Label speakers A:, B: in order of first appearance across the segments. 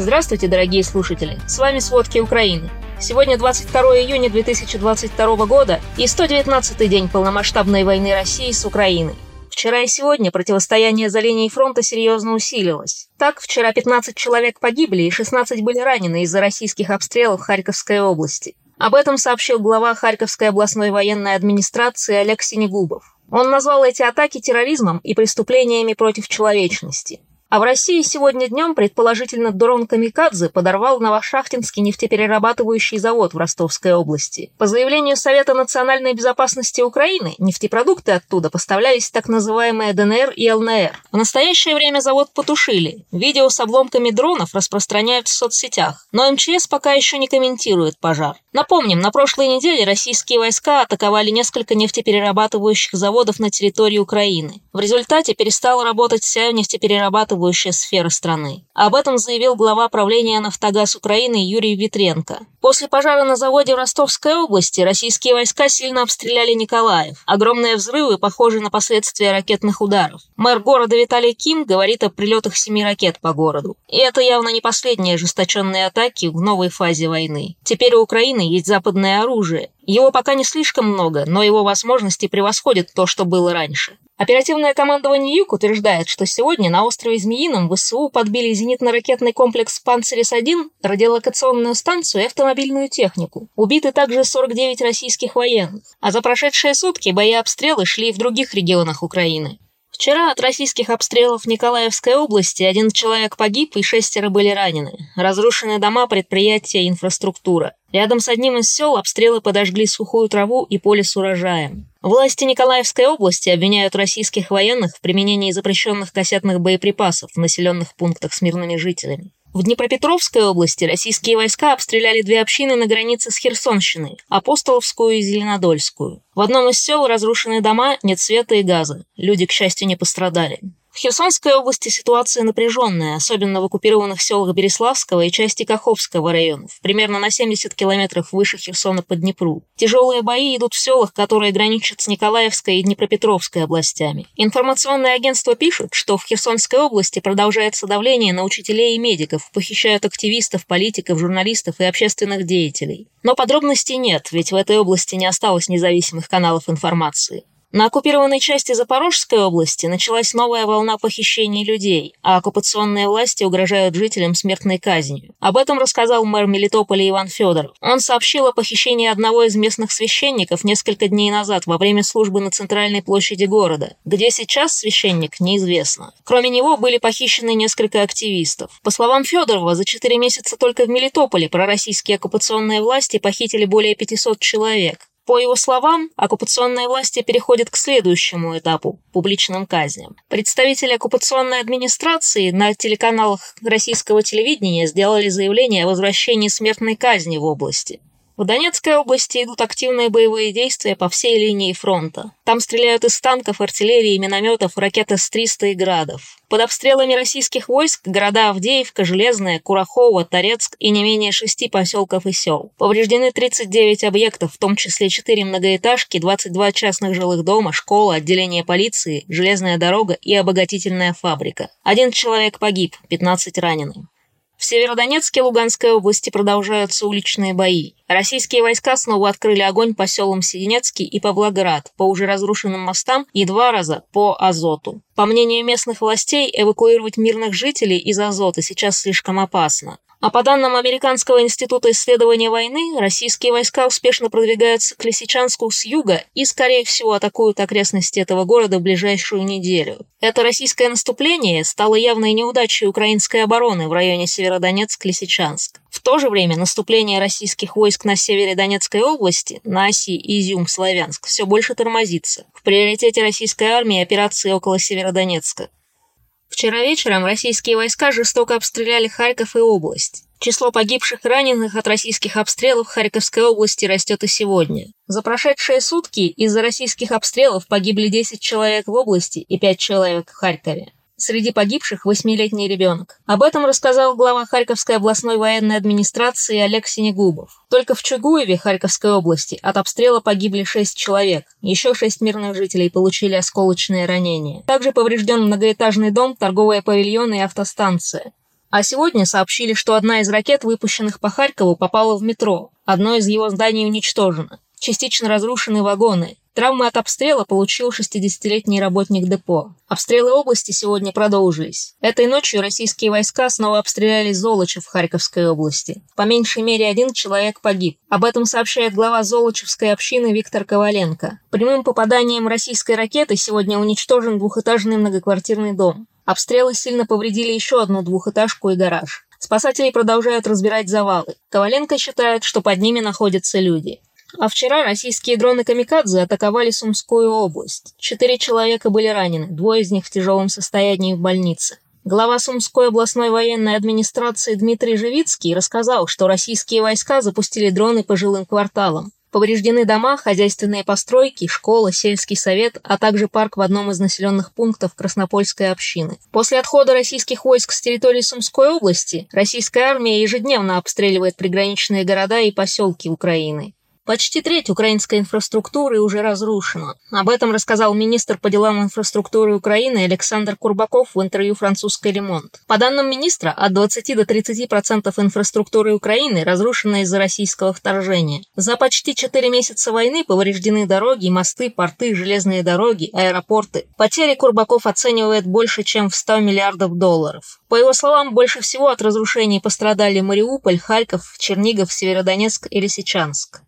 A: Здравствуйте, дорогие слушатели! С вами «Сводки Украины». Сегодня 22 июня 2022 года и 119-й день полномасштабной войны России с Украиной. Вчера и сегодня противостояние за линией фронта серьезно усилилось. Так, вчера 15 человек погибли и 16 были ранены из-за российских обстрелов Харьковской области. Об этом сообщил глава Харьковской областной военной администрации Олег Синегубов. Он назвал эти атаки терроризмом и преступлениями против человечности. А в России сегодня днем, предположительно, дрон Камикадзе подорвал Новошахтинский нефтеперерабатывающий завод в Ростовской области. По заявлению Совета национальной безопасности Украины, нефтепродукты оттуда поставлялись так называемые ДНР и ЛНР. В настоящее время завод потушили. Видео с обломками дронов распространяют в соцсетях, но МЧС пока еще не комментирует пожар. Напомним, на прошлой неделе российские войска атаковали несколько нефтеперерабатывающих заводов на территории Украины. В результате перестала работать вся нефтеперерабатывающая обслуживающая сфера страны. Об этом заявил глава правления «Нафтогаз Украины» Юрий Витренко. После пожара на заводе в Ростовской области российские войска сильно обстреляли Николаев. Огромные взрывы похожи на последствия ракетных ударов. Мэр города Виталий Ким говорит о прилетах семи ракет по городу. И это явно не последние ожесточенные атаки в новой фазе войны. Теперь у Украины есть западное оружие. Его пока не слишком много, но его возможности превосходят то, что было раньше. Оперативное командование Юг утверждает, что сегодня на острове Змеином ВСУ подбили зенитно-ракетный комплекс «Панцирис-1», радиолокационную станцию и автомобильную технику. Убиты также 49 российских военных. А за прошедшие сутки бои обстрелы шли и в других регионах Украины. Вчера от российских обстрелов Николаевской области один человек погиб и шестеро были ранены. Разрушены дома, предприятия, инфраструктура. Рядом с одним из сел обстрелы подожгли сухую траву и поле с урожаем. Власти Николаевской области обвиняют российских военных в применении запрещенных кассетных боеприпасов в населенных пунктах с мирными жителями. В Днепропетровской области российские войска обстреляли две общины на границе с Херсонщиной – Апостоловскую и Зеленодольскую. В одном из сел разрушены дома, нет света и газа. Люди, к счастью, не пострадали. В Херсонской области ситуация напряженная, особенно в оккупированных селах Береславского и части Каховского районов, примерно на 70 километров выше Херсона по Днепру. Тяжелые бои идут в селах, которые граничат с Николаевской и Днепропетровской областями. Информационное агентство пишет, что в Херсонской области продолжается давление на учителей и медиков, похищают активистов, политиков, журналистов и общественных деятелей. Но подробностей нет, ведь в этой области не осталось независимых каналов информации. На оккупированной части Запорожской области началась новая волна похищений людей, а оккупационные власти угрожают жителям смертной казнью. Об этом рассказал мэр Мелитополя Иван Федоров. Он сообщил о похищении одного из местных священников несколько дней назад во время службы на центральной площади города. Где сейчас священник, неизвестно. Кроме него были похищены несколько активистов. По словам Федорова, за 4 месяца только в Мелитополе пророссийские оккупационные власти похитили более 500 человек. По его словам, оккупационные власти переходят к следующему этапу – публичным казням. Представители оккупационной администрации на телеканалах российского телевидения сделали заявление о возвращении смертной казни в области. В Донецкой области идут активные боевые действия по всей линии фронта. Там стреляют из танков, артиллерии, минометов, ракет С-300 и градов. Под обстрелами российских войск города Авдеевка, Железная, Курахово, Торецк и не менее шести поселков и сел. Повреждены 39 объектов, в том числе 4 многоэтажки, 22 частных жилых дома, школа, отделение полиции, железная дорога и обогатительная фабрика. Один человек погиб, 15 ранены. В Северодонецке Луганской области продолжаются уличные бои. Российские войска снова открыли огонь по селам Сиденецкий и Павлоград, по уже разрушенным мостам и два раза по Азоту. По мнению местных властей, эвакуировать мирных жителей из Азота сейчас слишком опасно. А по данным Американского института исследования войны, российские войска успешно продвигаются к Лисичанску с юга и, скорее всего, атакуют окрестности этого города в ближайшую неделю. Это российское наступление стало явной неудачей украинской обороны в районе Северодонецк-Лисичанск. В то же время наступление российских войск на севере Донецкой области, на оси Изюм-Славянск, все больше тормозится. В приоритете российской армии операции около Северодонецка. Вчера вечером российские войска жестоко обстреляли Харьков и область. Число погибших и раненых от российских обстрелов в Харьковской области растет и сегодня. За прошедшие сутки из-за российских обстрелов погибли 10 человек в области и 5 человек в Харькове. Среди погибших восьмилетний ребенок. Об этом рассказал глава Харьковской областной военной администрации Олег Синегубов. Только в Чугуеве Харьковской области от обстрела погибли шесть человек. Еще шесть мирных жителей получили осколочные ранения. Также поврежден многоэтажный дом, торговые павильоны и автостанция. А сегодня сообщили, что одна из ракет, выпущенных по Харькову, попала в метро. Одно из его зданий уничтожено. Частично разрушены вагоны. Травмы от обстрела получил 60-летний работник депо. Обстрелы области сегодня продолжились. Этой ночью российские войска снова обстреляли Золочев в Харьковской области. По меньшей мере один человек погиб. Об этом сообщает глава Золочевской общины Виктор Коваленко. Прямым попаданием российской ракеты сегодня уничтожен двухэтажный многоквартирный дом. Обстрелы сильно повредили еще одну двухэтажку и гараж. Спасатели продолжают разбирать завалы. Коваленко считает, что под ними находятся люди. А вчера российские дроны «Камикадзе» атаковали Сумскую область. Четыре человека были ранены, двое из них в тяжелом состоянии в больнице. Глава Сумской областной военной администрации Дмитрий Живицкий рассказал, что российские войска запустили дроны по жилым кварталам. Повреждены дома, хозяйственные постройки, школа, сельский совет, а также парк в одном из населенных пунктов Краснопольской общины. После отхода российских войск с территории Сумской области российская армия ежедневно обстреливает приграничные города и поселки Украины. Почти треть украинской инфраструктуры уже разрушена. Об этом рассказал министр по делам инфраструктуры Украины Александр Курбаков в интервью «Французский ремонт». По данным министра, от 20 до 30% инфраструктуры Украины разрушена из-за российского вторжения. За почти 4 месяца войны повреждены дороги, мосты, порты, железные дороги, аэропорты. Потери Курбаков оценивает больше, чем в 100 миллиардов долларов. По его словам, больше всего от разрушений пострадали Мариуполь, Харьков, Чернигов, Северодонецк и Лисичанск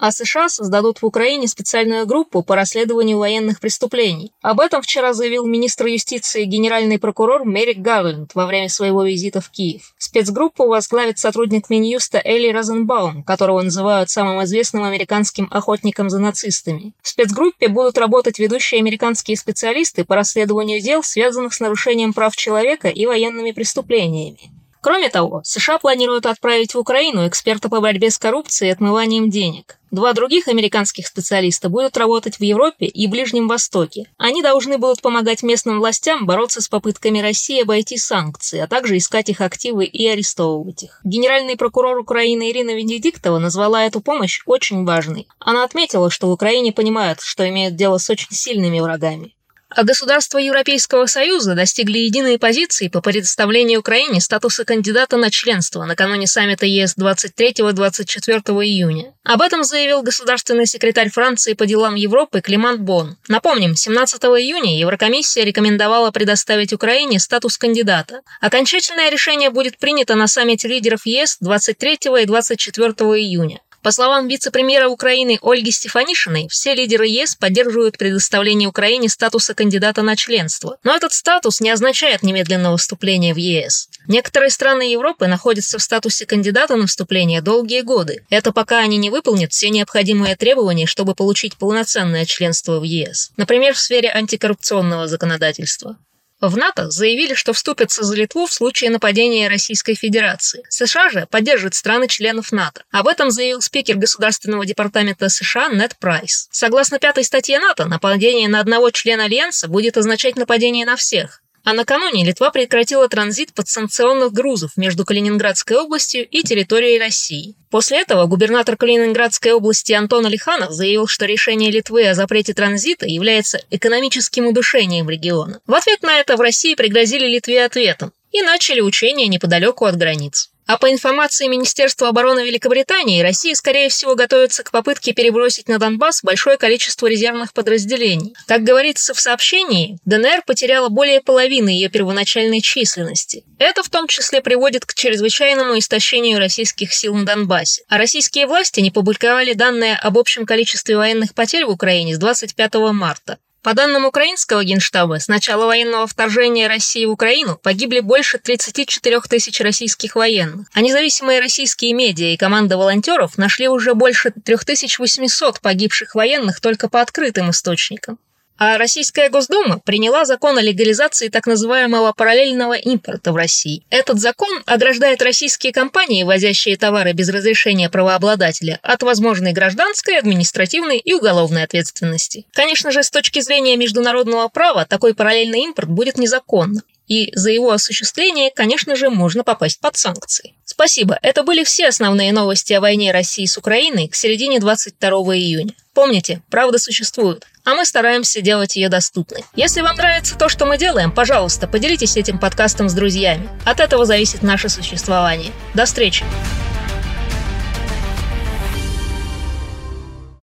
A: а США создадут в Украине специальную группу по расследованию военных преступлений. Об этом вчера заявил министр юстиции генеральный прокурор Мерик Гарленд во время своего визита в Киев. Спецгруппу возглавит сотрудник Минюста Элли Розенбаум, которого называют самым известным американским охотником за нацистами. В спецгруппе будут работать ведущие американские специалисты по расследованию дел, связанных с нарушением прав человека и военными преступлениями. Кроме того, США планируют отправить в Украину эксперта по борьбе с коррупцией и отмыванием денег. Два других американских специалиста будут работать в Европе и Ближнем Востоке. Они должны будут помогать местным властям бороться с попытками России обойти санкции, а также искать их активы и арестовывать их. Генеральный прокурор Украины Ирина Венедиктова назвала эту помощь очень важной. Она отметила, что в Украине понимают, что имеют дело с очень сильными врагами. А государства Европейского Союза достигли единой позиции по предоставлению Украине статуса кандидата на членство накануне саммита ЕС 23-24 июня. Об этом заявил государственный секретарь Франции по делам Европы Климант Бон. Напомним, 17 июня Еврокомиссия рекомендовала предоставить Украине статус кандидата. Окончательное решение будет принято на саммите лидеров ЕС 23 и 24 июня. По словам вице-премьера Украины Ольги Стефанишиной, все лидеры ЕС поддерживают предоставление Украине статуса кандидата на членство. Но этот статус не означает немедленного вступления в ЕС. Некоторые страны Европы находятся в статусе кандидата на вступление долгие годы. Это пока они не выполнят все необходимые требования, чтобы получить полноценное членство в ЕС. Например, в сфере антикоррупционного законодательства. В НАТО заявили, что вступятся за Литву в случае нападения Российской Федерации. США же поддерживают страны-членов НАТО. Об этом заявил спикер Государственного департамента США Нед Прайс. Согласно пятой статье НАТО, нападение на одного члена Альянса будет означать нападение на всех. А накануне Литва прекратила транзит подсанкционных грузов между Калининградской областью и территорией России. После этого губернатор Калининградской области Антон Алиханов заявил, что решение Литвы о запрете транзита является экономическим удушением региона. В ответ на это в России пригрозили Литве ответом и начали учения неподалеку от границ. А по информации Министерства обороны Великобритании, Россия, скорее всего, готовится к попытке перебросить на Донбасс большое количество резервных подразделений. Как говорится в сообщении, ДНР потеряла более половины ее первоначальной численности. Это в том числе приводит к чрезвычайному истощению российских сил на Донбассе. А российские власти не публиковали данные об общем количестве военных потерь в Украине с 25 марта. По данным украинского генштаба, с начала военного вторжения России в Украину погибли больше 34 тысяч российских военных, а независимые российские медиа и команда волонтеров нашли уже больше 3800 погибших военных только по открытым источникам. А Российская Госдума приняла закон о легализации так называемого параллельного импорта в России. Этот закон ограждает российские компании, возящие товары без разрешения правообладателя, от возможной гражданской, административной и уголовной ответственности. Конечно же, с точки зрения международного права, такой параллельный импорт будет незаконным. И за его осуществление, конечно же, можно попасть под санкции. Спасибо, это были все основные новости о войне России с Украиной к середине 22 июня. Помните, правда существует, а мы стараемся делать ее доступной. Если вам нравится то, что мы делаем, пожалуйста, поделитесь этим подкастом с друзьями. От этого зависит наше существование. До встречи!